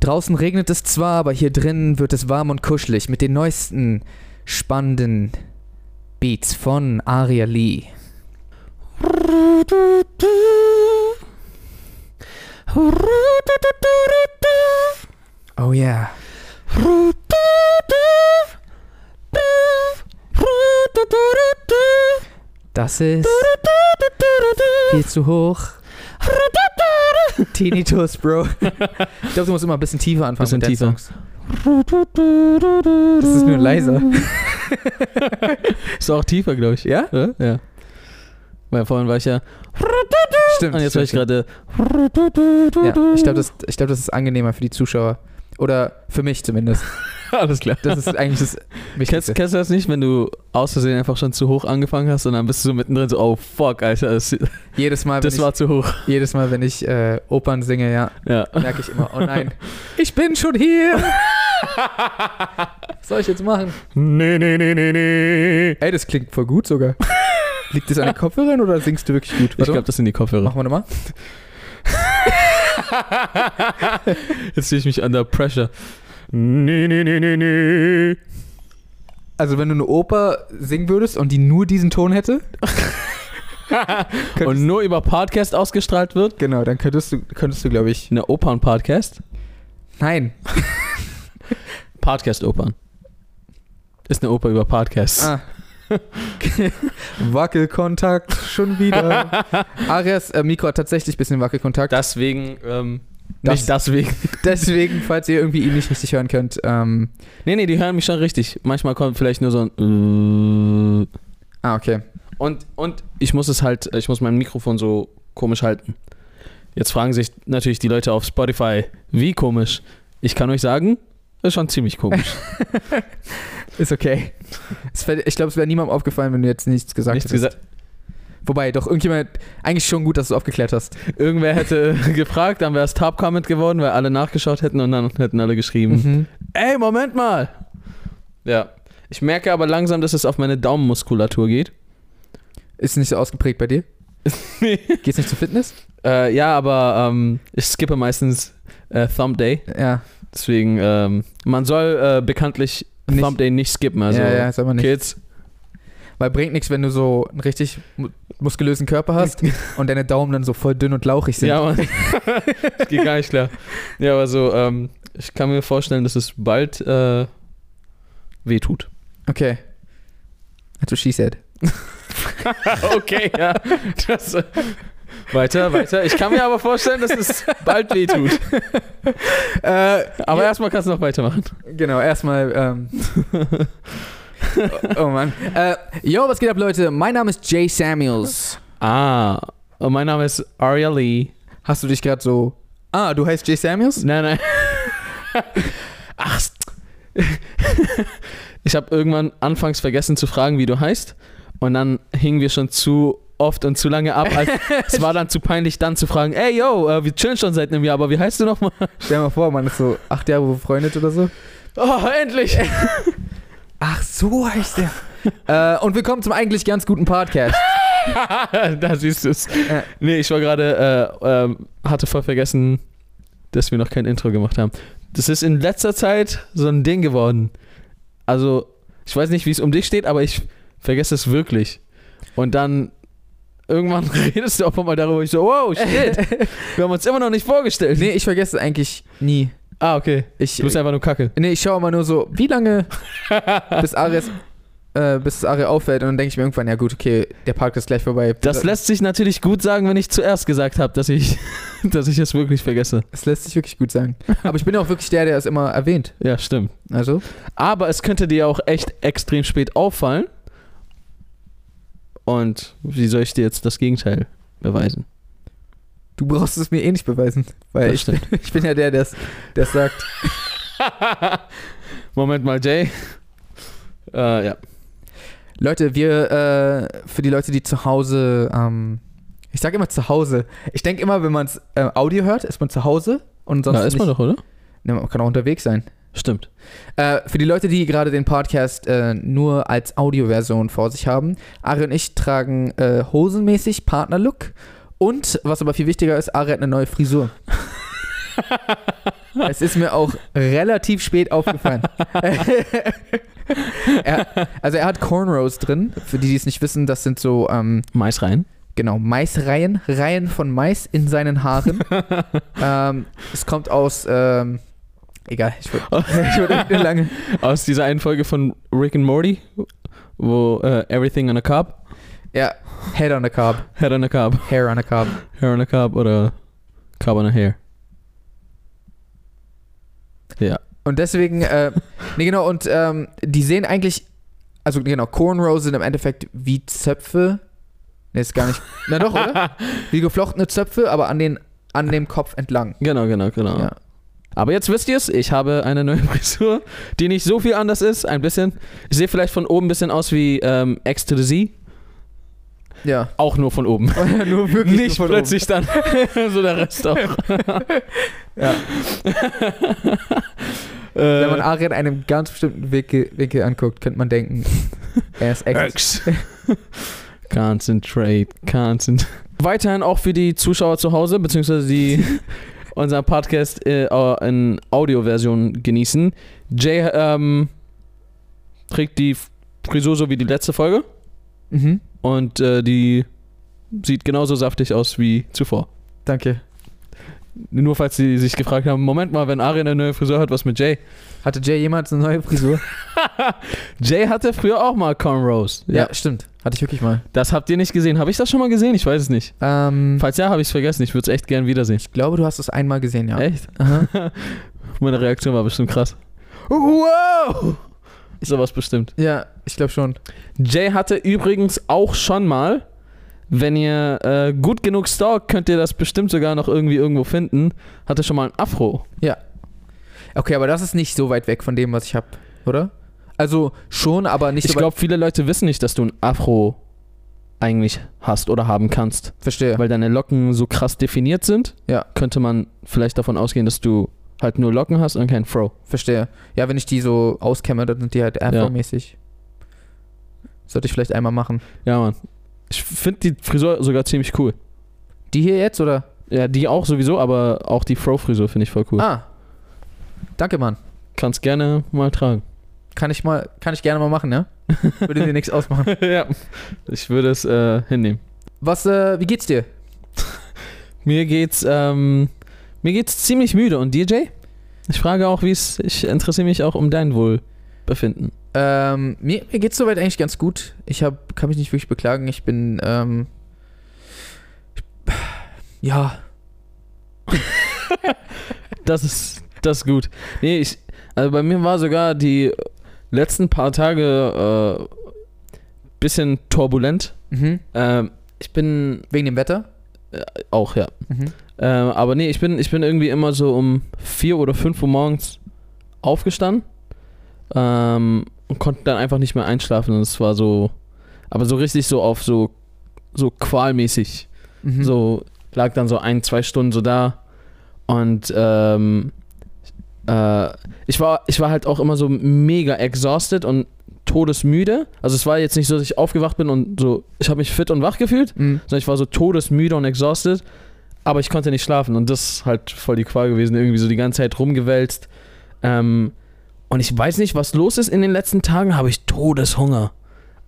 Draußen regnet es zwar, aber hier drin wird es warm und kuschelig mit den neuesten spannenden Beats von Aria Lee. Oh yeah. Das ist viel zu hoch. Tinnitus, Bro. Ich glaube, du musst immer ein bisschen tiefer anfangen Bisschen tiefer. Songs. Das ist nur leiser. Ist auch tiefer, glaube ich. Ja? Ja? Ja. Weil vorhin war ich ja. Stimmt. Und jetzt war ich gerade. Ja, ich glaube, das, ich glaub, das ist angenehmer für die Zuschauer. Oder für mich zumindest. Alles klar. Das ist eigentlich das Kennst, Wichtigste. kennst du das nicht, wenn du aus Versehen einfach schon zu hoch angefangen hast und dann bist du so mittendrin so, oh fuck, Alter, das, Jedes Mal, wenn das ich, war zu hoch. jedes Mal, wenn ich äh, Opern singe, ja, Ja. merke ich immer, oh nein, ich bin schon hier. Was soll ich jetzt machen? Nee, nee, nee, nee, nee. Ey, das klingt voll gut sogar. Liegt das an den Kopfhörern oder singst du wirklich gut? Ich glaube, das sind die Kopfhörer. Machen wir nochmal. Jetzt sehe ich mich under pressure. Nee, nee, nee, nee, nee. Also wenn du eine Oper singen würdest und die nur diesen Ton hätte, Und nur über Podcast ausgestrahlt wird? genau, dann könntest du, könntest du, glaube ich, Eine Opern-Podcast? nein. Podcast-Opern. Ist eine Oper über Podcasts. Ah. Wackelkontakt, schon wieder. Arias äh, Mikro hat tatsächlich ein bisschen Wackelkontakt. Deswegen, ähm, Das- nicht deswegen. Deswegen, falls ihr irgendwie ihn nicht richtig hören könnt, ähm, Nee, nee, die hören mich schon richtig. Manchmal kommt vielleicht nur so ein. Äh, ah, okay. und, und ich muss es halt, ich muss mein Mikrofon so komisch halten. Jetzt fragen sich natürlich die Leute auf Spotify, wie komisch. Ich kann euch sagen, ist schon ziemlich komisch. Ist okay. Ich glaube, es wäre niemandem aufgefallen, wenn du jetzt nichts gesagt Nichts hättest. gesagt. Wobei, doch, irgendjemand, eigentlich schon gut, dass du es aufgeklärt hast. Irgendwer hätte gefragt, dann wäre es Top-Comment geworden, weil alle nachgeschaut hätten und dann hätten alle geschrieben. Mhm. Ey, Moment mal! Ja. Ich merke aber langsam, dass es auf meine Daumenmuskulatur geht. Ist nicht so ausgeprägt bei dir? Geht's nicht zur Fitness? Äh, ja, aber ähm, ich skippe meistens äh, Thumb Day. Ja. Deswegen, ähm, man soll äh, bekanntlich Nicht- Thumb Day nicht skippen. Also, ja, ja. Kids, Weil bringt nichts, wenn du so einen richtig mu muskulösen Körper hast und deine Daumen dann so voll dünn und lauchig sind. ja, Mann. das geht gar nicht klar. Ja, aber so, ähm, ich kann mir vorstellen, dass es bald äh, wehtut. Okay. That's what she said. okay, ja. Das, äh, weiter, weiter. Ich kann mir aber vorstellen, dass es bald wehtut. Äh, Aber ja, erstmal kannst du noch weitermachen. Genau, erstmal. Ähm, oh, oh Mann. Äh, yo, was geht ab, Leute? Mein Name ist Jay Samuels. Ah, und mein Name ist Aria Lee. Hast du dich gerade so. Ah, du heißt Jay Samuels? Nein, nein. Ach. Ich habe irgendwann anfangs vergessen zu fragen, wie du heißt. Und dann hingen wir schon zu oft und zu lange ab. Es war dann zu peinlich, dann zu fragen, ey, yo, äh, wir chillen schon seit einem Jahr, aber wie heißt du nochmal? Stell dir mal vor, man ist so acht Jahre befreundet oder so. Oh, endlich. Ach, so heißt der. äh, und willkommen zum eigentlich ganz guten Podcast. da siehst du es. Ja. Nee, ich war gerade, äh, ähm, hatte voll vergessen, dass wir noch kein Intro gemacht haben. Das ist in letzter Zeit so ein Ding geworden. Also, ich weiß nicht, wie es um dich steht, aber ich vergesse es wirklich. Und dann irgendwann redest du auch mal darüber, ich so, wow, shit, wir haben uns immer noch nicht vorgestellt. nee, ich vergesse es eigentlich nie. Ah, okay. Ich, Du bist einfach nur Kacke. nee, ich schaue immer nur so, wie lange bis Ares. Äh, bis es Ari auffällt und dann denke ich mir irgendwann, ja gut, okay, der Park ist gleich vorbei. Das lässt sich natürlich gut sagen, wenn ich zuerst gesagt habe, dass ich, dass ich es wirklich vergesse. das lässt sich wirklich gut sagen. Aber ich bin auch wirklich der, der es immer erwähnt. Ja, stimmt. Also, Aber es könnte dir auch echt extrem spät auffallen. Und wie soll ich dir jetzt das Gegenteil beweisen? Du brauchst es mir eh nicht beweisen. Weil ich, ich bin ja der, der es sagt. Moment mal, Jay. Äh, ja. Leute, wir, äh, für die Leute, die zu Hause, ähm, ich sage immer zu Hause. Ich denke immer, wenn man es äh, Audio hört, ist man zu Hause und sonst Da ist man nicht. doch, oder? Ne, man kann auch unterwegs sein. Stimmt. Äh, für die Leute, die gerade den Podcast äh, nur als Audioversion vor sich haben, Ari und ich tragen äh, hosenmäßig Partnerlook und, was aber viel wichtiger ist, Ari hat eine neue Frisur. Es ist mir auch relativ spät aufgefallen. er, also er hat Cornrows drin. Für die, die es nicht wissen, das sind so, ähm, Mais rein. genau, Maisreihen. Reihen von Mais in seinen Haaren. ähm, es kommt aus, ähm, egal, ich würde ich würd lange. Aus dieser einen Folge von Rick and Morty, wo äh, Everything on a Cob, Ja, Head on a Cob. Head on a Cob, Hair on a Cob. Hair on a Cob oder Cob on a Hair. Ja. Und deswegen, äh, nee, genau, und ähm, die sehen eigentlich, also genau, Cornrows sind im Endeffekt wie Zöpfe. Nee, ist gar nicht. Na doch, oder? Wie geflochtene Zöpfe, aber an, den, an dem Kopf entlang. Genau, genau, genau. Ja. Aber jetzt wisst ihr es, ich habe eine neue Frisur, die nicht so viel anders ist, ein bisschen. Ich sehe vielleicht von oben ein bisschen aus wie ähm, Z, Ja. auch nur von oben. nur wirklich nicht nur plötzlich dann so der Rest auch. Ja. Äh, Wenn man Ari in einem ganz bestimmten Winkel, Winkel anguckt, könnte man denken, er ist Ex. Concentrate, concentrate. Weiterhin auch für die Zuschauer zu Hause, beziehungsweise die unseren Podcast äh, in Audioversion genießen. Jay ähm, trägt die Frisur so wie die letzte Folge Mhm. Und äh, die sieht genauso saftig aus wie zuvor. Danke. Nur falls sie sich gefragt haben, Moment mal, wenn Ari eine neue Frisur hat, was mit Jay? Hatte Jay jemals eine neue Frisur? Jay hatte früher auch mal Cornrows. Ja, stimmt. Hatte ich wirklich mal. Das habt ihr nicht gesehen. Habe ich das schon mal gesehen? Ich weiß es nicht. Ähm, Falls ja, habe ich es vergessen. Ich würde es echt gern wiedersehen. ich glaube, du hast es einmal gesehen, ja. Echt? Meine Reaktion war bestimmt krass. Wow! Sowas bestimmt. Ja, ich glaube schon. Jay hatte übrigens auch schon mal, wenn ihr äh, gut genug stalkt, könnt ihr das bestimmt sogar noch irgendwie irgendwo finden, hatte schon mal ein Afro. Okay, aber das ist nicht so weit weg von dem, was ich habe, oder? Also schon, aber nicht Ich so weit. glaube, viele Leute wissen nicht, dass du ein Afro eigentlich hast oder haben kannst. Verstehe. Weil deine Locken so krass definiert sind, Ja. könnte man vielleicht davon ausgehen, dass du halt nur Locken hast und kein Fro. Verstehe. Ja, wenn ich die so auskämme, dann sind die halt Afro-mäßig. Sollte ich vielleicht einmal machen. Ja, Mann. Ich finde die Frisur sogar ziemlich cool. Die hier jetzt, oder? Ja, die auch sowieso, aber auch die Fro-Frisur finde ich voll cool. Ah. Danke, Mann. Kannst gerne mal tragen. Kann ich mal, kann ich gerne mal machen, ja? Würde dir nichts ausmachen. ja. Ich würde es äh, hinnehmen. Was, äh, wie geht's dir? Mir geht's, ähm, mir geht's ziemlich müde. Und DJ? Ich frage auch, wie es, ich interessiere mich auch um dein Wohlbefinden. Ähm, mir, mir geht's soweit eigentlich ganz gut. Ich hab, kann mich nicht wirklich beklagen. Ich bin, ähm, ja, Das ist, das ist gut. Nee, ich, also bei mir war sogar die letzten paar Tage äh, bisschen turbulent. mhm. Ähm, ich bin wegen dem Wetter. auch, ja. Mhm. Ähm, aber nee, ich bin, ich bin irgendwie immer so um 4 oder 5 Uhr morgens aufgestanden ähm, und konnte dann einfach nicht mehr einschlafen. Und es war so, aber so richtig so auf so, so qualmäßig. Mhm. So lag dann so ein, zwei Stunden so da. Und ähm, äh, ich, war, ich war halt auch immer so mega exhausted und todesmüde. Also es war jetzt nicht so, dass ich aufgewacht bin und so, ich habe mich fit und wach gefühlt, Mhm. sondern ich war so todesmüde und exhausted, aber ich konnte nicht schlafen und das ist halt voll die Qual gewesen, irgendwie so die ganze Zeit rumgewälzt. Ähm, und ich weiß nicht, was los ist in den letzten Tagen, habe ich Todeshunger.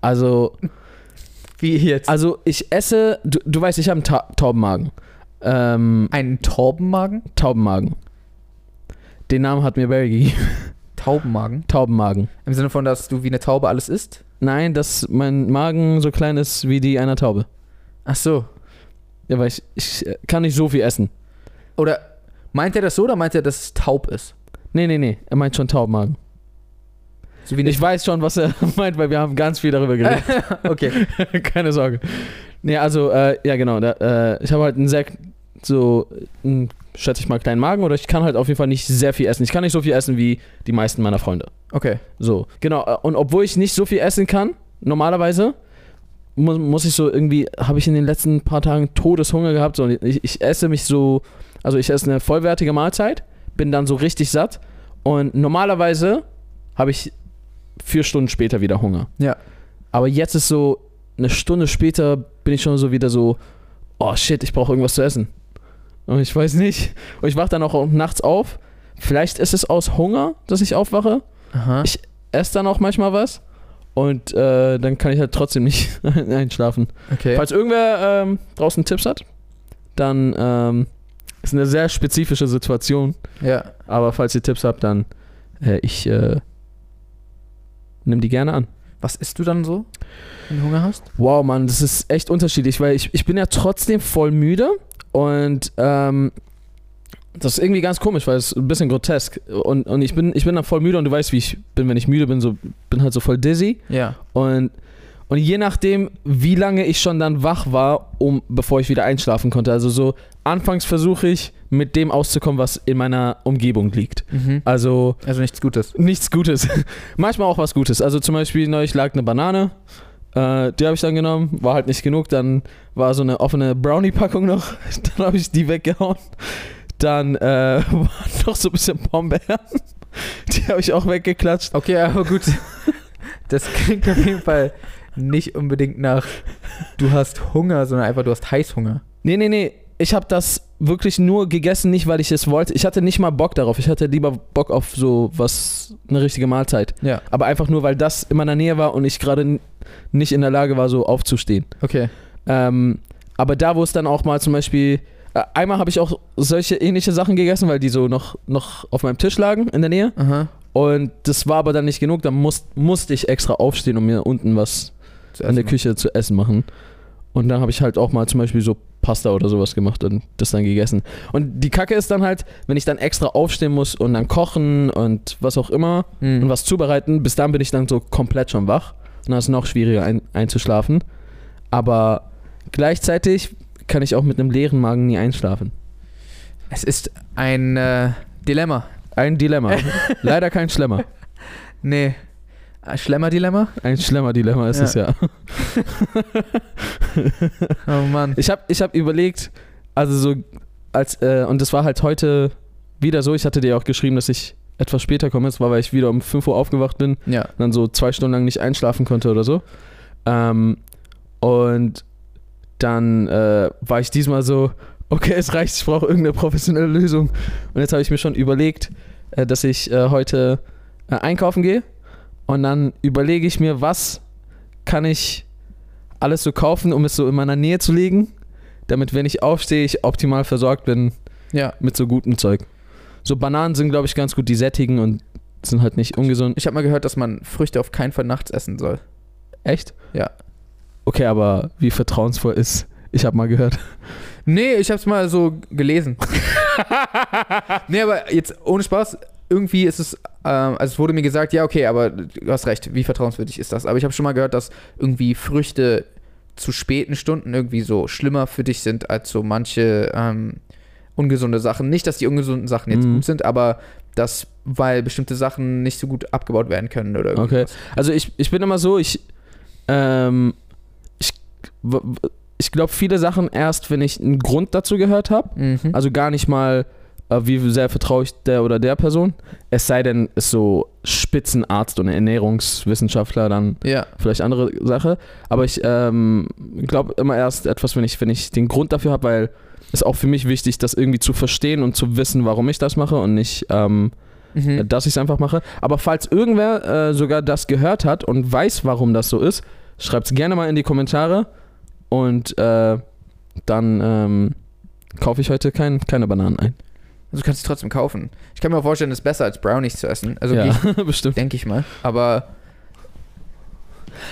Also, Wie jetzt? also ich esse, du, du weißt, ich habe einen Ta Taubenmagen. Ähm, Einen Taubenmagen? Taubenmagen. Den Namen hat mir Barry gegeben. Taubenmagen? Taubenmagen. Im Sinne von, dass du wie eine Taube alles isst? Nein, dass mein Magen so klein ist wie die einer Taube. Ach so. Ja, weil ich, ich äh, kann nicht so viel essen. Oder meint er das so oder meint er, dass es taub ist? Nee, nee, nee, er meint schon Taubenmagen. So Ich weiß schon, was er meint, weil wir haben ganz viel darüber geredet. okay. Keine Sorge. Nee, also, äh, ja genau, da, äh, ich habe halt einen sehr, so, einen, schätze ich mal, kleinen Magen oder ich kann halt auf jeden Fall nicht sehr viel essen. Ich kann nicht so viel essen wie die meisten meiner Freunde. Okay. So, genau. äh, Und obwohl ich nicht so viel essen kann, normalerweise, muss, muss ich so irgendwie, habe ich in den letzten paar Tagen Todeshunger gehabt. So, und ich, ich esse mich so, also ich esse eine vollwertige Mahlzeit, bin dann so richtig satt und normalerweise habe ich vier Stunden später wieder Hunger. Ja. Aber jetzt ist so, eine Stunde später bin ich schon so wieder so, oh shit, ich brauche irgendwas zu essen. Und ich weiß nicht. Und ich wache dann auch nachts auf, vielleicht ist es aus Hunger, dass ich aufwache. Aha. Ich esse dann auch manchmal was. Und äh, dann kann ich halt trotzdem nicht einschlafen. okay. Falls irgendwer ähm, draußen Tipps hat, dann ähm, ist eine sehr spezifische Situation. ja. Aber falls ihr Tipps habt, dann äh, ich äh, nimm die gerne an. Was isst du dann so, wenn du Hunger hast? Wow, Mann, das ist echt unterschiedlich, weil ich, ich bin ja trotzdem voll müde und ähm, das ist irgendwie ganz komisch, weil es ein bisschen grotesk und, und ich bin ich bin dann voll müde und du weißt, wie ich bin, wenn ich müde bin, so bin halt so voll dizzy Ja. und und je nachdem, wie lange ich schon dann wach war, um bevor ich wieder einschlafen konnte. Also so anfangs versuche ich mit dem auszukommen, was in meiner Umgebung liegt. Mhm. Also Also nichts Gutes. nichts Gutes. Manchmal auch was Gutes. Also zum Beispiel neulich lag eine Banane. Äh, die habe ich dann genommen. War halt nicht genug. Dann war so eine offene Brownie-Packung noch. Dann habe ich die weggehauen. Dann äh, waren noch so ein bisschen Pombeeren. Die habe ich auch weggeklatscht. Okay, aber gut. Das klingt auf jeden Fall nicht unbedingt nach, du hast Hunger, sondern einfach, du hast Heißhunger. Nee, nee, nee. Ich habe das wirklich nur gegessen, nicht weil ich es wollte. Ich hatte nicht mal Bock darauf. Ich hatte lieber Bock auf so was, eine richtige Mahlzeit. Ja. Aber einfach nur, weil das in meiner Nähe war und ich gerade nicht in der Lage war, so aufzustehen. Okay. Ähm, aber da, wo es dann auch mal zum Beispiel. Äh, einmal habe ich auch solche ähnliche Sachen gegessen, weil die so noch, noch auf meinem Tisch lagen in der Nähe. Aha. Und das war aber dann nicht genug. Dann muss, musste ich extra aufstehen und mir unten was in der. Küche zu essen machen. Und dann habe ich halt auch mal zum Beispiel so Pasta oder sowas gemacht und das dann gegessen. Und die Kacke ist dann halt, wenn ich dann extra aufstehen muss und dann kochen und was auch immer Mhm. und was zubereiten, bis dann bin ich dann so komplett schon wach. Und dann ist es noch schwieriger ein, einzuschlafen. Aber gleichzeitig kann ich auch mit einem leeren Magen nie einschlafen. Es ist ein äh, Dilemma. Ein Dilemma. Leider kein Schlemmer. Nee. Ein Schlemmer-Dilemma? Ein Schlemmer-Dilemma ist Ja. es ja. Oh Mann. Ich habe ich hab überlegt, also so, als, äh, und das war halt heute wieder so, ich hatte dir auch geschrieben, dass ich etwas später komme. Es war, weil ich wieder um 5 Uhr aufgewacht bin Ja. dann so zwei Stunden lang nicht einschlafen konnte oder so. Ähm, und dann äh, war ich diesmal so, okay, es reicht, ich brauche irgendeine professionelle Lösung. Und jetzt habe ich mir schon überlegt, äh, dass ich äh, heute äh, einkaufen gehe und dann überlege ich mir, was kann ich alles so kaufen, um es so in meiner Nähe zu legen, damit, wenn ich aufstehe, ich optimal versorgt bin Ja. mit so gutem Zeug. So Bananen sind, glaube ich, ganz gut, die sättigen und sind halt nicht ungesund. Ich habe mal gehört, dass man Früchte auf keinen Fall nachts essen soll. Echt? Ja. Okay, aber wie vertrauensvoll ist, ich habe mal gehört. Nee, ich hab's mal so gelesen. nee, aber jetzt ohne Spaß, irgendwie ist es, ähm, also es wurde mir gesagt, ja, okay, aber du hast recht, wie vertrauenswürdig ist das? Aber ich habe schon mal gehört, dass irgendwie Früchte zu späten Stunden irgendwie so schlimmer für dich sind als so manche ähm, ungesunde Sachen. Nicht, dass die ungesunden Sachen jetzt Mhm. gut sind, aber dass, weil bestimmte Sachen nicht so gut abgebaut werden können oder Okay. irgendwas. Also ich, ich bin immer so, ich, ähm, ich, glaube viele Sachen erst, wenn ich einen Grund dazu gehört habe. Mhm. Also gar nicht mal, äh, wie sehr vertraue ich der oder der Person. Es sei denn, ist so Spitzenarzt und Ernährungswissenschaftler, dann ja. vielleicht andere Sache. Aber ich ähm, glaube immer erst etwas, wenn ich, wenn ich den Grund dafür habe, weil es auch für mich wichtig, das irgendwie zu verstehen und zu wissen, warum ich das mache und nicht, ähm, Mhm. dass ich es einfach mache. Aber falls irgendwer äh, sogar das gehört hat und weiß, warum das so ist, schreibt es gerne mal in die Kommentare und äh, dann ähm, kaufe ich heute kein, keine Bananen ein. Also du kannst sie trotzdem kaufen. Ich kann mir auch vorstellen, es ist besser als Brownies zu essen. Also ja, ich, bestimmt. denke ich mal. Aber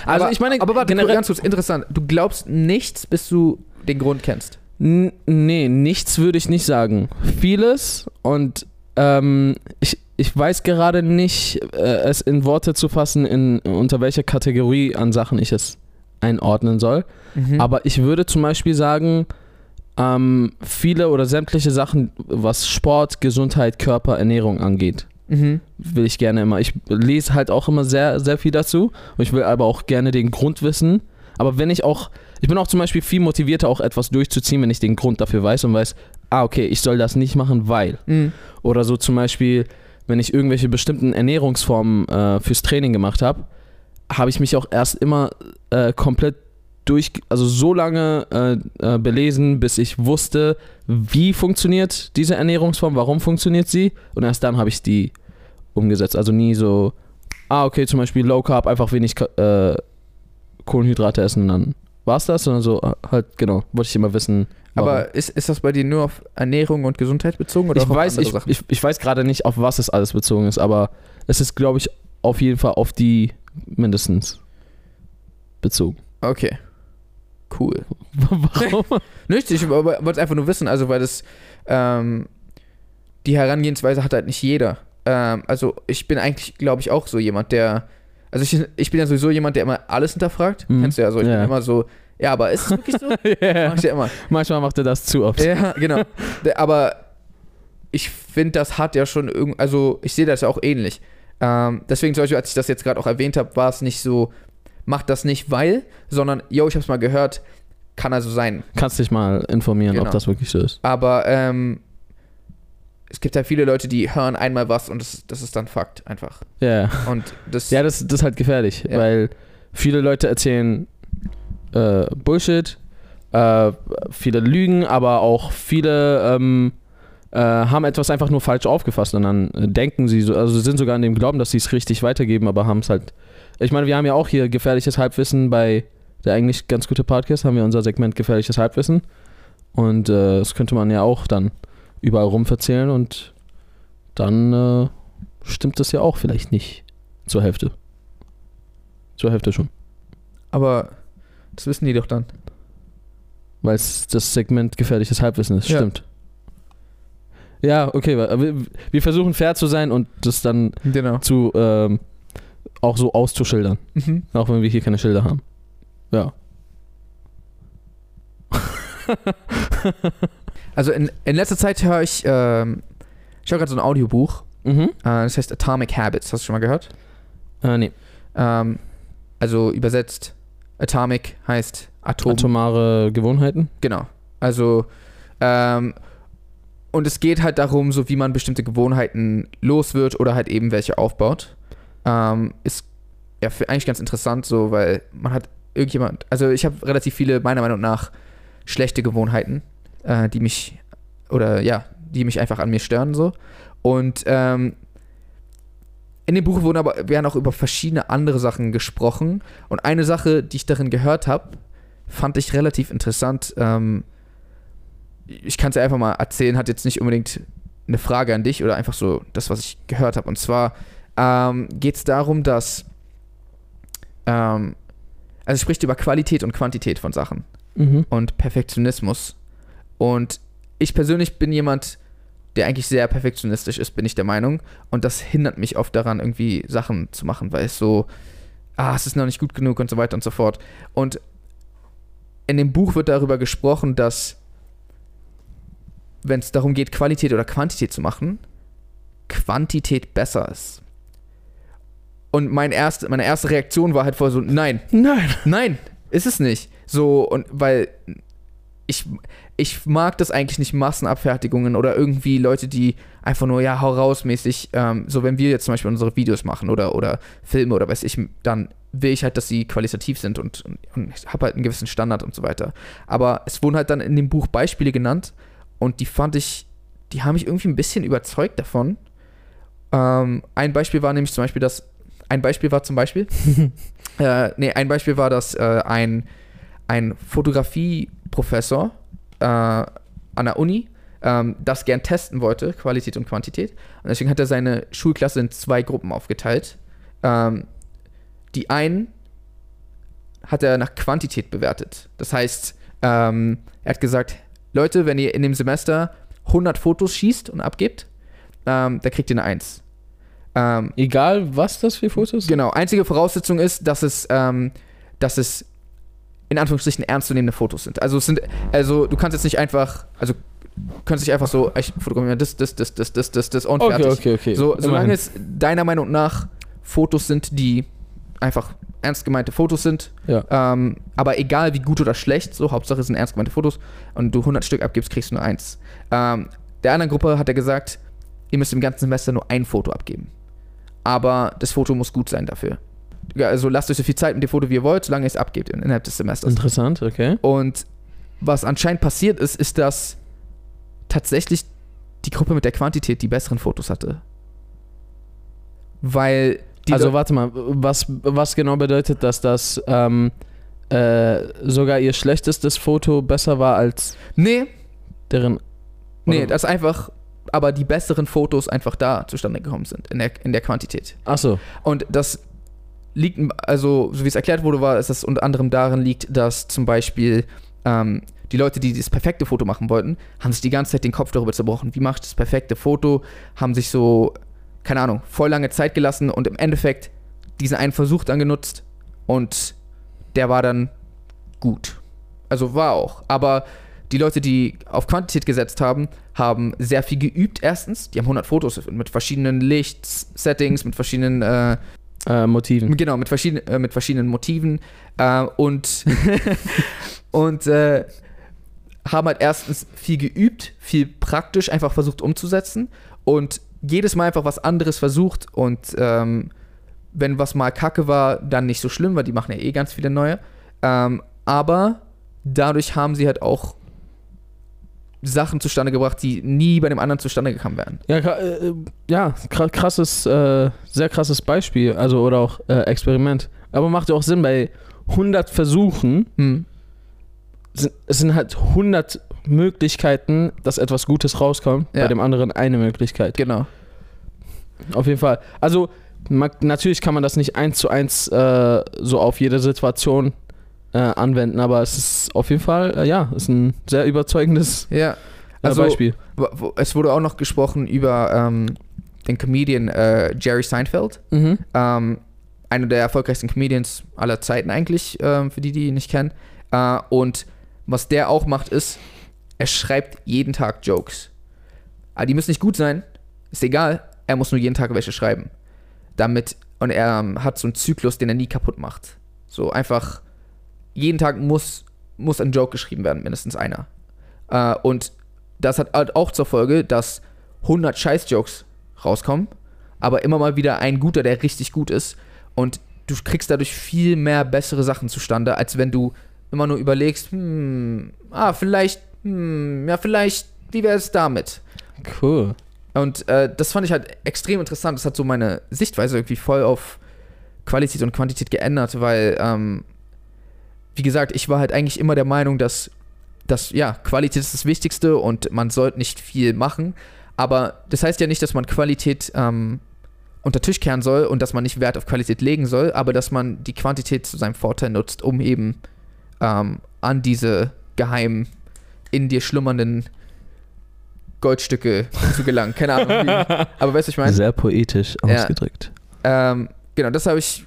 Also aber, ich meine, aber warte, generell- ganz kurz, interessant. Du glaubst nichts, bis du den Grund kennst. N nee, nichts würde ich nicht sagen. Vieles und ähm, ich, ich weiß gerade nicht, äh, es in Worte zu fassen, in, unter welcher Kategorie an Sachen ich es einordnen soll. Mhm. Aber ich würde zum Beispiel sagen, ähm, viele oder sämtliche Sachen, was Sport, Gesundheit, Körper, Ernährung angeht, Mhm. will ich gerne immer. Ich lese halt auch immer sehr, sehr viel dazu. Und ich will aber auch gerne den Grund wissen. Aber wenn ich auch, ich bin auch zum Beispiel viel motivierter, auch etwas durchzuziehen, wenn ich den Grund dafür weiß und weiß, ah, okay, ich soll das nicht machen, weil. Mhm. Oder so zum Beispiel, wenn ich irgendwelche bestimmten Ernährungsformen äh, fürs Training gemacht habe, habe ich mich auch erst immer äh, komplett durch, also so lange äh, äh, belesen, bis ich wusste, wie funktioniert diese Ernährungsform, warum funktioniert sie und erst dann habe ich die umgesetzt. Also nie so, ah, okay, zum Beispiel Low Carb, einfach wenig äh, Kohlenhydrate essen und dann war es das, sondern so äh, halt, genau, wollte ich immer wissen. warum. Aber ist, ist das bei dir nur auf Ernährung und Gesundheit bezogen oder ich weiß, ich, ich, ich weiß gerade nicht, auf was es alles bezogen ist, aber es ist, glaube ich, auf jeden Fall auf die mindestens bezogen. Okay. Cool. Warum? Nichts, ich wollte es einfach nur wissen, also weil das, ähm, die Herangehensweise hat halt nicht jeder. Ähm, also ich bin eigentlich, glaube ich, auch so jemand, der, also ich, ich bin ja sowieso jemand, der immer alles hinterfragt. Mhm. Kennst du ja so, ich Ja. bin immer so, ja, aber ist es wirklich so? Ja. Mach ich ja immer. Manchmal macht er das zu oft. Ja, genau. Aber ich finde, das hat ja schon irgend, also ich sehe das ja auch ähnlich. Ähm, deswegen zum Beispiel, als ich das jetzt gerade auch erwähnt habe, war es nicht so, macht das nicht weil, sondern, yo, ich habe es mal gehört, kann also sein. Kannst dich mal informieren, Genau. ob das wirklich so ist. Aber ähm, es gibt ja viele Leute, die hören einmal was und das, das ist dann Fakt einfach. Ja, Und das, ja das, das ist halt gefährlich, Ja. weil viele Leute erzählen äh, Bullshit, äh, viele lügen, aber auch viele ähm, äh, haben etwas einfach nur falsch aufgefasst und dann denken sie so, also sind sogar an dem Glauben, dass sie es richtig weitergeben, aber haben es halt. Ich meine, wir haben ja auch hier gefährliches Halbwissen bei der eigentlich ganz gute Podcast, haben wir unser Segment gefährliches Halbwissen. Und äh, das könnte man ja auch dann überall rum verzählen und dann äh, stimmt das ja auch vielleicht nicht zur Hälfte. Zur Hälfte schon. aber das wissen die doch dann. Weil es das Segment gefährliches Halbwissen ist, Ja. stimmt. Ja, okay, wir versuchen fair zu sein und das dann Genau. zu ähm, auch so auszuschildern, Mhm. auch wenn wir hier keine Schilder haben. Ja. Also in, in letzter Zeit höre ich, ähm, ich höre gerade so ein Audiobuch, Mhm. äh, das heißt Atomic Habits, hast du schon mal gehört? Äh, nee. Ähm, also übersetzt, Atomic heißt Atom. Atomare Gewohnheiten. Genau. Also, ähm, und es geht halt darum, so wie man bestimmte Gewohnheiten los wird oder halt eben welche aufbaut. Ähm, ist ja eigentlich ganz interessant, so, weil man hat irgendjemand, also ich habe relativ viele, meiner Meinung nach, schlechte Gewohnheiten, äh, die mich, oder ja, die mich einfach an mir stören, so. Und ähm, in dem Buch wurden aber, werden auch über verschiedene andere Sachen gesprochen. Und eine Sache, die ich darin gehört habe, fand ich relativ interessant. Ähm, ich kann es ja einfach mal erzählen, hat jetzt nicht unbedingt eine Frage an dich oder einfach so das, was ich gehört habe. Und zwar ähm, geht es darum, dass ähm, also es spricht über Qualität und Quantität von Sachen Mhm. und Perfektionismus. Und ich persönlich bin jemand, der eigentlich sehr perfektionistisch ist, bin ich der Meinung. Und das hindert mich oft daran, irgendwie Sachen zu machen, weil es so, ah, es ist noch nicht gut genug und so weiter und so fort. Und in dem Buch wird darüber gesprochen, dass wenn es darum geht, Qualität oder Quantität zu machen, Quantität besser ist. Und mein erst, meine erste Reaktion war halt voll so, nein, Nein. Nein, ist es nicht. So, und weil ich, ich mag das eigentlich nicht, Massenabfertigungen oder irgendwie Leute, die einfach nur, ja, hau raus mäßig, ähm, so wenn wir jetzt zum Beispiel unsere Videos machen oder, oder Filme oder weiß ich, dann will ich halt, dass sie qualitativ sind und, und, und ich habe halt einen gewissen Standard und so weiter. Aber es wurden halt dann in dem Buch Beispiele genannt und die fand ich, die haben mich irgendwie ein bisschen überzeugt davon. Ähm, ein Beispiel war nämlich zum Beispiel, dass, ein Beispiel war zum Beispiel, äh, nee, ein Beispiel war, dass äh, ein, ein Fotografieprofessor äh, an der Uni ähm, das gern testen wollte, Qualität und Quantität. Und deswegen hat er seine Schulklasse in zwei Gruppen aufgeteilt. Ähm, die einen hat er nach Quantität bewertet. Das heißt, ähm, er hat gesagt, Leute, wenn ihr in dem Semester 100 Fotos schießt und abgebt, ähm, dann kriegt ihr eine 1. Ähm, Egal, was das für Fotos sind. Genau, einzige Voraussetzung ist, dass es, ähm, dass es in Anführungsstrichen ernstzunehmende Fotos sind. Also es sind, also du kannst jetzt nicht einfach, also kannst nicht einfach so, ich fotografiere das, das, das, das, das, das, das und Okay, fertig. okay, okay. So, solange es deiner Meinung nach Fotos sind, die einfach ernst gemeinte Fotos sind, Ja. ähm, aber egal wie gut oder schlecht, so Hauptsache es sind ernst gemeinte Fotos und du 100 Stück abgibst, kriegst du nur eins. Ähm, der anderen Gruppe hat er gesagt, ihr müsst im ganzen Semester nur ein Foto abgeben. Aber das Foto muss gut sein dafür. also lasst euch so viel Zeit mit dem Foto, wie ihr wollt, solange ihr es abgebt in- innerhalb des Semesters. Interessant, okay. Und was anscheinend passiert ist, ist, dass tatsächlich die Gruppe mit der Quantität die besseren Fotos hatte. Weil die also warte mal, was, was genau bedeutet das, dass ähm, äh, sogar ihr schlechtestes Foto besser war als nee, deren. nee, das ist einfach, aber die besseren Fotos einfach da zustande gekommen sind, in der, in der Quantität. Achso, Und das liegt, also so wie es erklärt wurde, war, dass das unter anderem darin liegt, dass zum Beispiel ähm, die Leute, die das perfekte Foto machen wollten, haben sich die ganze Zeit den Kopf darüber zerbrochen. Wie mache ich das perfekte Foto? Haben sich so, keine Ahnung, voll lange Zeit gelassen und im Endeffekt diesen einen Versuch dann genutzt und der war dann gut. Also war auch. Aber die Leute, die auf Quantität gesetzt haben, haben sehr viel geübt erstens. Die haben 100 Fotos mit verschiedenen Lichtsettings, mit verschiedenen äh, äh, Motiven. Genau, mit, verschieden, äh, mit verschiedenen Motiven äh, und, und äh, haben halt erstens viel geübt, viel praktisch einfach versucht umzusetzen und jedes Mal einfach was anderes versucht und ähm, wenn was mal kacke war, dann nicht so schlimm, weil die machen ja eh ganz viele neue. Ähm, aber dadurch haben sie halt auch Sachen zustande gebracht, die nie bei dem anderen zustande gekommen wären. Ja, kra- äh, ja kra- krasses, äh, sehr krasses Beispiel, also oder auch äh, Experiment. Aber macht ja auch Sinn, bei 100 Versuchen Hm. sind, es sind halt 100 Möglichkeiten, dass etwas Gutes rauskommt, Ja. bei dem anderen eine Möglichkeit. Genau. Auf jeden Fall. Also ma- natürlich kann man das nicht eins zu eins äh, so auf jede Situation äh, anwenden, aber es ist auf jeden Fall, äh, ja, ist ein sehr überzeugendes Ja. äh, Also, Beispiel. Es wurde auch noch gesprochen über ähm, den Comedian äh, Jerry Seinfeld. Mhm. Ähm, einer der erfolgreichsten Comedians aller Zeiten eigentlich, ähm, für die, die ihn nicht kennen. Äh, und was der auch macht, ist, er schreibt jeden Tag Jokes. Aber die müssen nicht gut sein, ist egal, er muss nur jeden Tag welche schreiben. Damit, und er ähm, hat so einen Zyklus, den er nie kaputt macht. So einfach, jeden Tag muss, muss ein Joke geschrieben werden, mindestens einer. Äh, und das hat halt auch zur Folge, dass 100 Scheiß-Jokes rauskommen, aber immer mal wieder ein guter, der richtig gut ist. Und du kriegst dadurch viel mehr bessere Sachen zustande, als wenn du immer nur überlegst, hm, ah, vielleicht, hm, ja, vielleicht, wie wäre es damit? Cool. Und äh, das fand ich halt extrem interessant. Das hat so meine Sichtweise irgendwie voll auf Qualität und Quantität geändert, weil, ähm, wie gesagt, ich war halt eigentlich immer der Meinung, dass, dass ja, Qualität ist das Wichtigste und man sollte nicht viel machen. Aber das heißt ja nicht, dass man Qualität ähm, unter Tisch kehren soll und dass man nicht Wert auf Qualität legen soll, aber dass man die Quantität zu seinem Vorteil nutzt, um eben ähm, an diese geheimen, in dir schlummernden Goldstücke zu gelangen. Keine Ahnung. Wie, aber weißt du, ich meine? Sehr poetisch Ja. ausgedrückt. Ähm, genau, das habe ich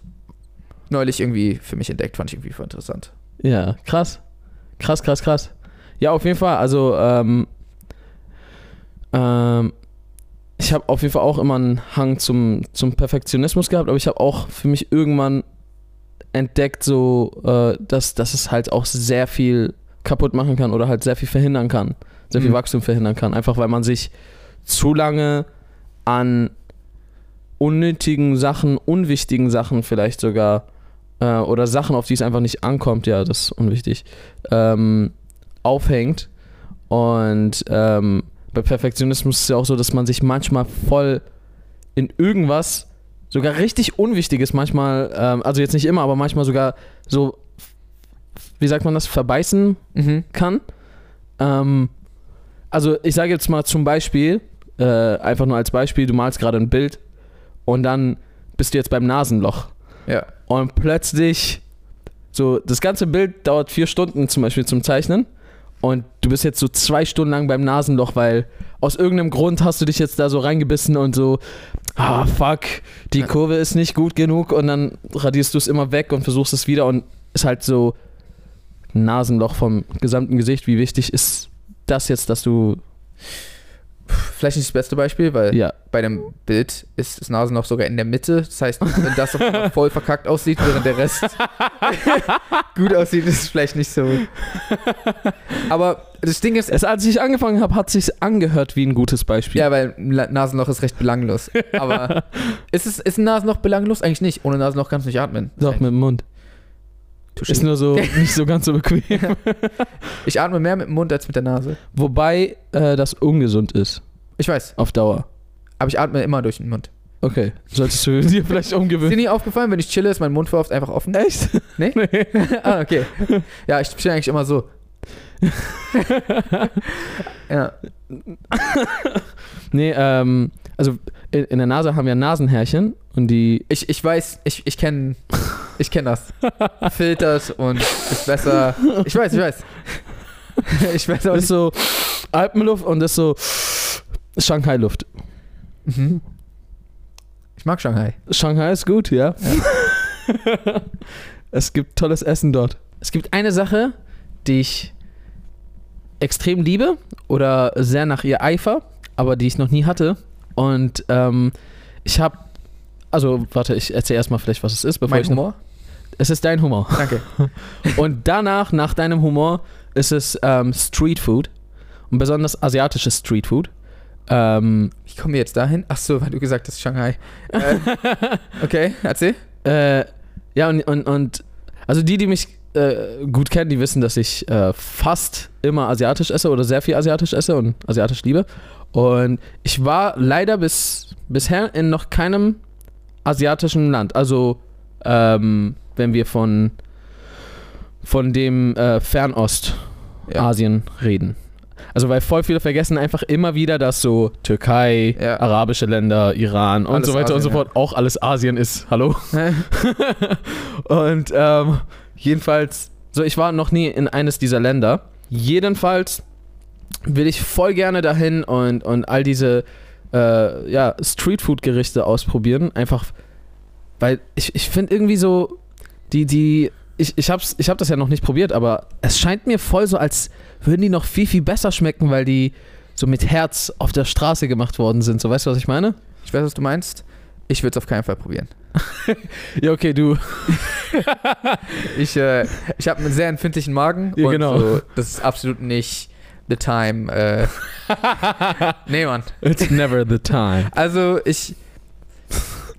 neulich irgendwie für mich entdeckt, fand ich irgendwie voll interessant. Ja, krass. Krass, krass, krass. Ja, auf jeden Fall. Also, ähm, ähm, ich habe auf jeden Fall auch immer einen Hang zum, zum Perfektionismus gehabt, aber ich habe auch für mich irgendwann entdeckt, so, äh, dass, dass es halt auch sehr viel kaputt machen kann oder halt sehr viel verhindern kann. Sehr viel Mhm. Wachstum verhindern kann. Einfach weil man sich zu lange an unnötigen Sachen, unwichtigen Sachen vielleicht sogar äh, oder Sachen, auf die es einfach nicht ankommt, ja, das ist unwichtig, ähm, aufhängt. Und ähm, bei Perfektionismus ist es ja auch so, dass man sich manchmal voll in irgendwas, sogar richtig Unwichtiges manchmal, ähm, also jetzt nicht immer, aber manchmal sogar so, wie sagt man das, verbeißen Mhm. kann. Ähm, also ich sage jetzt mal zum Beispiel, äh, einfach nur als Beispiel, du malst gerade ein Bild und dann bist du jetzt beim Nasenloch Ja. Und plötzlich, so das ganze Bild dauert vier Stunden zum Beispiel zum Zeichnen und du bist jetzt so zwei Stunden lang beim Nasenloch, weil aus irgendeinem Grund hast du dich jetzt da so reingebissen und so, ah fuck, die. Kurve ist nicht gut genug und dann radierst du es immer weg und versuchst es wieder und ist halt so Nasenloch vom gesamten Gesicht. Wie wichtig ist das jetzt, dass du Vielleicht nicht das beste Beispiel, weil Ja. bei dem Bild ist das Nasenloch sogar in der Mitte. Das heißt, wenn das voll verkackt aussieht, während der Rest gut aussieht, ist es vielleicht nicht so. Aber das Ding ist, Es, als ich angefangen habe, hat sich angehört wie ein gutes Beispiel. ja, weil ein Nasenloch ist recht belanglos. Aber ist, es, ist ein Nasenloch belanglos? Eigentlich nicht. Ohne Nasenloch kannst du nicht atmen. Doch, mit dem Mund. Touché. Ist nur so nicht so ganz so bequem. Ich atme mehr mit dem Mund als mit der Nase. Wobei äh, das ungesund ist. Ich weiß, Auf Dauer. aber ich atme immer durch den Mund. Okay. Solltest du dir vielleicht Ist dir umgewöhnen. nie aufgefallen, wenn ich chille, ist mein Mund voll oft einfach offen? Echt? Nee? ah, okay. Ja, ich chill eigentlich immer so. ja. Nee, ähm, also in, in der Nase haben wir Nasenhärchen und die. Ich, ich weiß, ich, ich kenne ich kenn das. Filtert und ist besser. Ich weiß, ich weiß. Ich weiß auch ist so Alpenluft und das ist so Shanghai-Luft. Mhm. Ich mag Shanghai. Shanghai ist gut, ja. es gibt tolles Essen dort. Es gibt eine Sache, die ich extrem liebe oder sehr nach ihr eifer, aber die ich noch nie hatte. Und ähm, ich habe, also warte, ich erzähle erstmal vielleicht, was es ist, bevor Mein ich Humor? Es ist dein Humor. Danke. Und danach, nach deinem Humor, ist es ähm, Street Food und besonders asiatisches Street Food. Ähm, Wie kommen wir jetzt dahin? Ach so, weil du gesagt hast Shanghai. Äh, okay, erzähl. Äh, ja, und, und, und also die, die mich äh, gut kennen, die wissen, dass ich äh, fast immer asiatisch esse oder sehr viel asiatisch esse und asiatisch liebe. Und ich war leider bis bisher in noch keinem asiatischen Land. Also, ähm, wenn wir von, von dem äh, Fernost Ja. Asien reden. Also weil voll viele vergessen einfach immer wieder, dass so Türkei, Ja. arabische Länder, Iran und Alles so weiter und so Asien, ja. fort auch alles Asien ist. Hallo? und ähm, jedenfalls, so ich war noch nie in eines dieser Länder. Jedenfalls will ich voll gerne dahin und, und all diese äh, ja, Streetfood-Gerichte ausprobieren. Einfach, weil ich, ich finde irgendwie so, die, die, ich, ich, hab's, ich hab das ja noch nicht probiert, aber es scheint mir voll so, als würden die noch viel, viel besser schmecken, weil die so mit Herz auf der Straße gemacht worden sind. So, weißt du, was ich meine? Ich weiß, was du meinst. Ich würde es auf keinen Fall probieren. Ja, okay, du. Ich, äh, ich habe einen sehr empfindlichen Magen. Ja, und genau. So, das ist absolut nicht the time. Äh, nee, Mann. It's never the time. Also ich.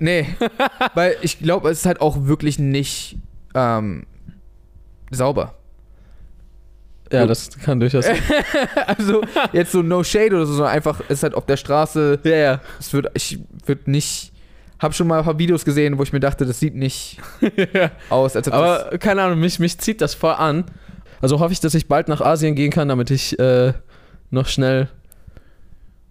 Nee. weil ich glaube, es ist halt auch wirklich nicht ähm, sauber. Ja, das kann durchaus sein. also jetzt so no shade oder so, sondern einfach, es ist halt auf der Straße. Ja, ja. Es wird, ich würde nicht. Hab schon mal ein paar Videos gesehen, wo ich mir dachte, das sieht nicht aus, als ob das. Aber keine Ahnung, mich, mich zieht das voll an. Also hoffe ich, dass ich bald nach Asien gehen kann, damit ich äh, noch schnell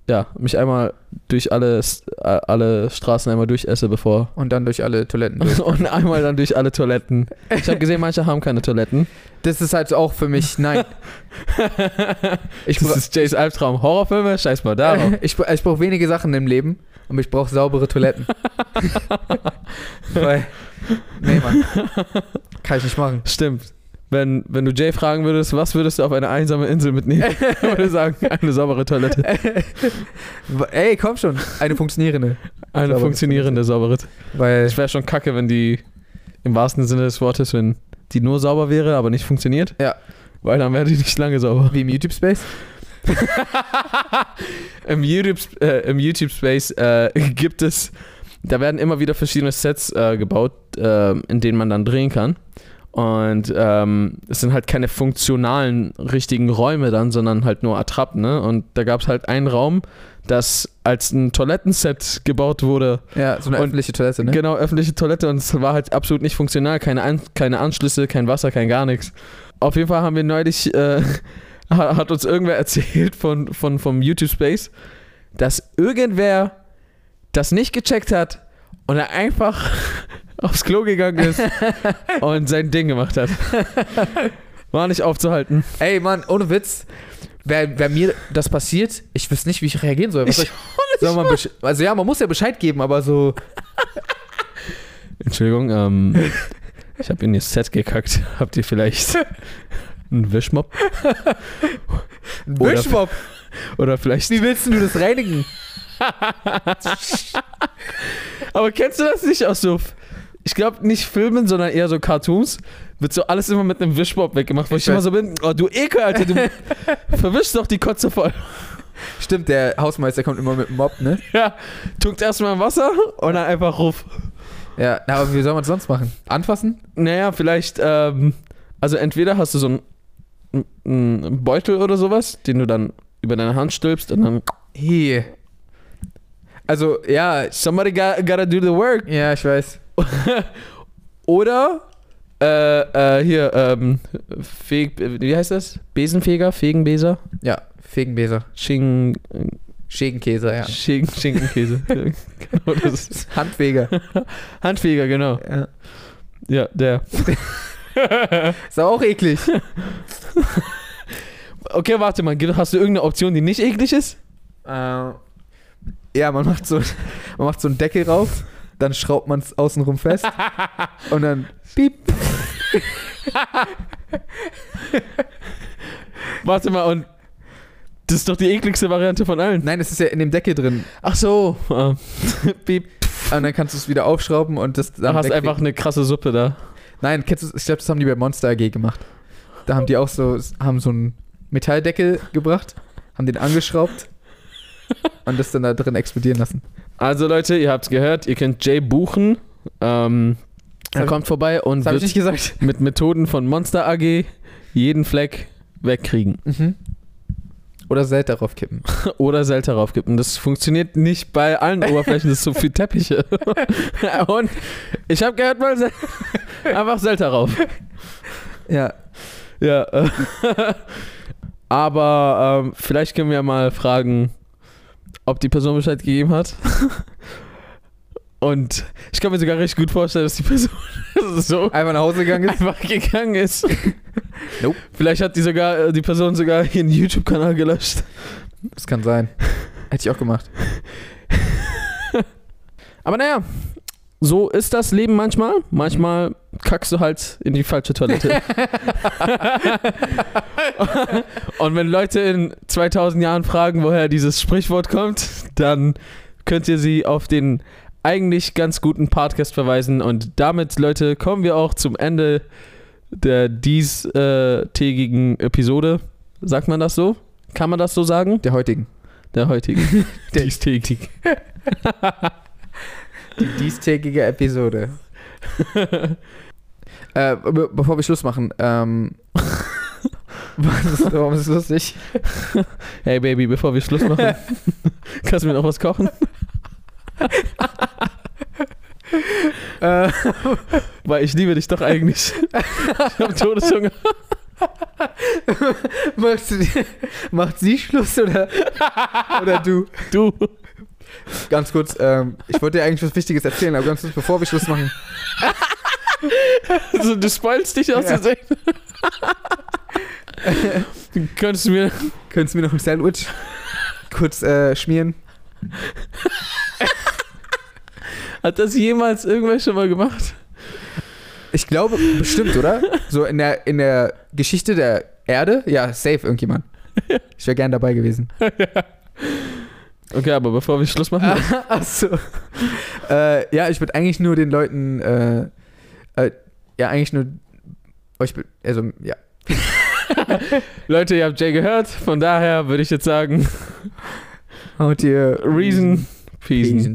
ja, mich einmal durch alle, äh, alle Straßen einmal durchesse, bevor. Und dann durch alle Toiletten durch. Und einmal dann durch alle Toiletten. Ich habe gesehen, manche haben keine Toiletten. Das ist halt auch für mich, nein. Ich, Das ist Jays Albtraum. Horrorfilme? Scheiß mal darauf. ich, ich brauche wenige Sachen im Leben, aber ich brauche saubere Toiletten. Weil, nee, Mann. Kann ich nicht machen. Stimmt. Wenn, wenn du Jay fragen würdest, was würdest du auf eine einsame Insel mitnehmen? Würde sagen, eine saubere Toilette. Ey, komm schon. Eine funktionierende. Eine Saubere funktionierende saubere Weil, Es wäre schon kacke, wenn die im wahrsten Sinne des Wortes, wenn die nur sauber wäre, aber nicht funktioniert. Ja. Weil dann wäre die nicht lange sauber. wie im YouTube-Space. Im YouTube, äh, im YouTube Space äh, gibt es, da werden immer wieder verschiedene Sets äh, gebaut, äh, in denen man dann drehen kann. Und ähm, es sind halt keine funktionalen richtigen Räume dann, sondern halt nur Attrappen. Ne? Und da gab es halt einen Raum, das als ein Toilettenset gebaut wurde. Ja, so eine Und- öffentliche Toilette, ne? Genau, öffentliche Toilette und es war halt absolut nicht funktional. Keine, An keine Anschlüsse, kein Wasser, kein gar nichts. Auf jeden Fall haben wir neulich, äh, ha- hat uns irgendwer erzählt von, von, vom YouTube Space, dass irgendwer das nicht gecheckt hat und er einfach aufs Klo gegangen ist und sein Ding gemacht hat. War nicht aufzuhalten. Ey, Mann, ohne Witz. Wäre wär mir das passiert, ich wüsste nicht, wie ich reagieren soll. Was ich, soll man also ja, man muss ja Bescheid geben, aber so. Entschuldigung, ähm, ich habe in ihr Set gekackt. Habt ihr vielleicht einen Wischmopp? Ein Oder- Wischmopp. Oder vielleicht. Wie willst du das reinigen? Aber kennst du das nicht aus so. Ich glaube nicht Filmen, sondern eher so Cartoons. Wird so alles immer mit einem Wischbob weggemacht, wo ich, Ich immer so bin, oh du Ekel, Alter, du verwischst doch die Kotze voll. Stimmt, der Hausmeister kommt immer mit dem Mob, ne? Ja, tunkt erstmal Wasser und dann einfach ruf. Ja, aber wie soll man es sonst machen? Anfassen? Naja, vielleicht, ähm, also entweder hast du so einen, einen Beutel oder sowas, den du dann über deine Hand stülpst und dann Hey. Also, ja, somebody got, gotta do the work. ja, ich weiß. Oder äh, äh, hier, ähm, Feg, wie heißt das? Besenfeger, Fegenbeser, Ja, Fegenbeser. Sching, Schegenkäse, ja. Sching, Schinkenkäse. genau, das ist Handfeger. Handfeger, genau. ja. Ja, der. Ist auch eklig. Okay, warte mal, hast du irgendeine Option, die nicht eklig ist? Äh, ja, man macht so, man macht so einen Deckel rauf, dann schraubt man es außenrum fest und dann piep. Warte mal, und das ist doch die ekligste Variante von allen. Nein, es ist ja in dem Deckel drin. Ach so. Ah. Piep. Und dann kannst du es wieder aufschrauben und das Du dann hast wegkriegen. einfach eine krasse Suppe da. Nein, kennst du, ich glaube, das haben die bei Monster AG gemacht. Da haben die auch so, haben so einen Metalldeckel gebracht, haben den angeschraubt und das dann da drin explodieren lassen. Also Leute, ihr habt's gehört, ihr könnt Jay buchen. Ähm, er kommt vorbei und wird mit Methoden von Monster AG jeden Fleck wegkriegen. Mhm. Oder Selt darauf kippen. Oder Selter raufkippen. Das funktioniert nicht bei allen Oberflächen, das ist so viel Teppiche. und ich habe gehört, mal einfach Selter rauf. Ja. Ja. Aber ähm, vielleicht können wir mal fragen, ob die Person Bescheid gegeben hat. Und ich kann mir sogar richtig gut vorstellen, dass die Person so Einfach nach Hause gegangen ist. einfach gegangen ist. Nope. Vielleicht hat die sogar äh, die Person sogar ihren YouTube-Kanal gelöscht. Das kann sein. Hätte ich auch gemacht. Aber naja, so ist das Leben manchmal. Manchmal kackst du halt in die falsche Toilette. Und wenn Leute in 2000 Jahren fragen, woher dieses Sprichwort kommt, dann könnt ihr sie auf den eigentlich ganz guten Podcast verweisen. Und damit, Leute, kommen wir auch zum Ende der diestägigen Episode. Sagt man das so? Kann man das so sagen? Der heutigen. Der heutigen. Der- Diestägigen. Die diestägige Episode. äh, be bevor wir Schluss machen, ähm. ist, warum ist es lustig? Hey Baby, bevor wir Schluss machen, kannst du mir noch was kochen? äh, Weil ich liebe dich doch eigentlich. Ich hab Todeshunger. macht, sie, macht sie Schluss oder, oder du? Du. Ganz kurz, ähm, ich wollte dir eigentlich was Wichtiges erzählen, aber ganz kurz, bevor wir Schluss machen. Also, du spoilst dich aus Ja. Versehen. Du könntest mir. Könntest du mir noch ein Sandwich kurz äh, schmieren? Hat das jemals irgendwer schon mal gemacht? Ich glaube, bestimmt, oder? So in der, in der Geschichte der Erde? Ja, safe irgendjemand. Ich wäre gern dabei gewesen. Okay, aber bevor wir Schluss machen. Achso. Äh, ja, ich würde eigentlich nur den Leuten, äh, äh, ja, eigentlich nur euch, be- also, ja. Leute, ihr habt Jay gehört. Von daher würde ich jetzt sagen: Haut ihr Reason, Peace. Peace.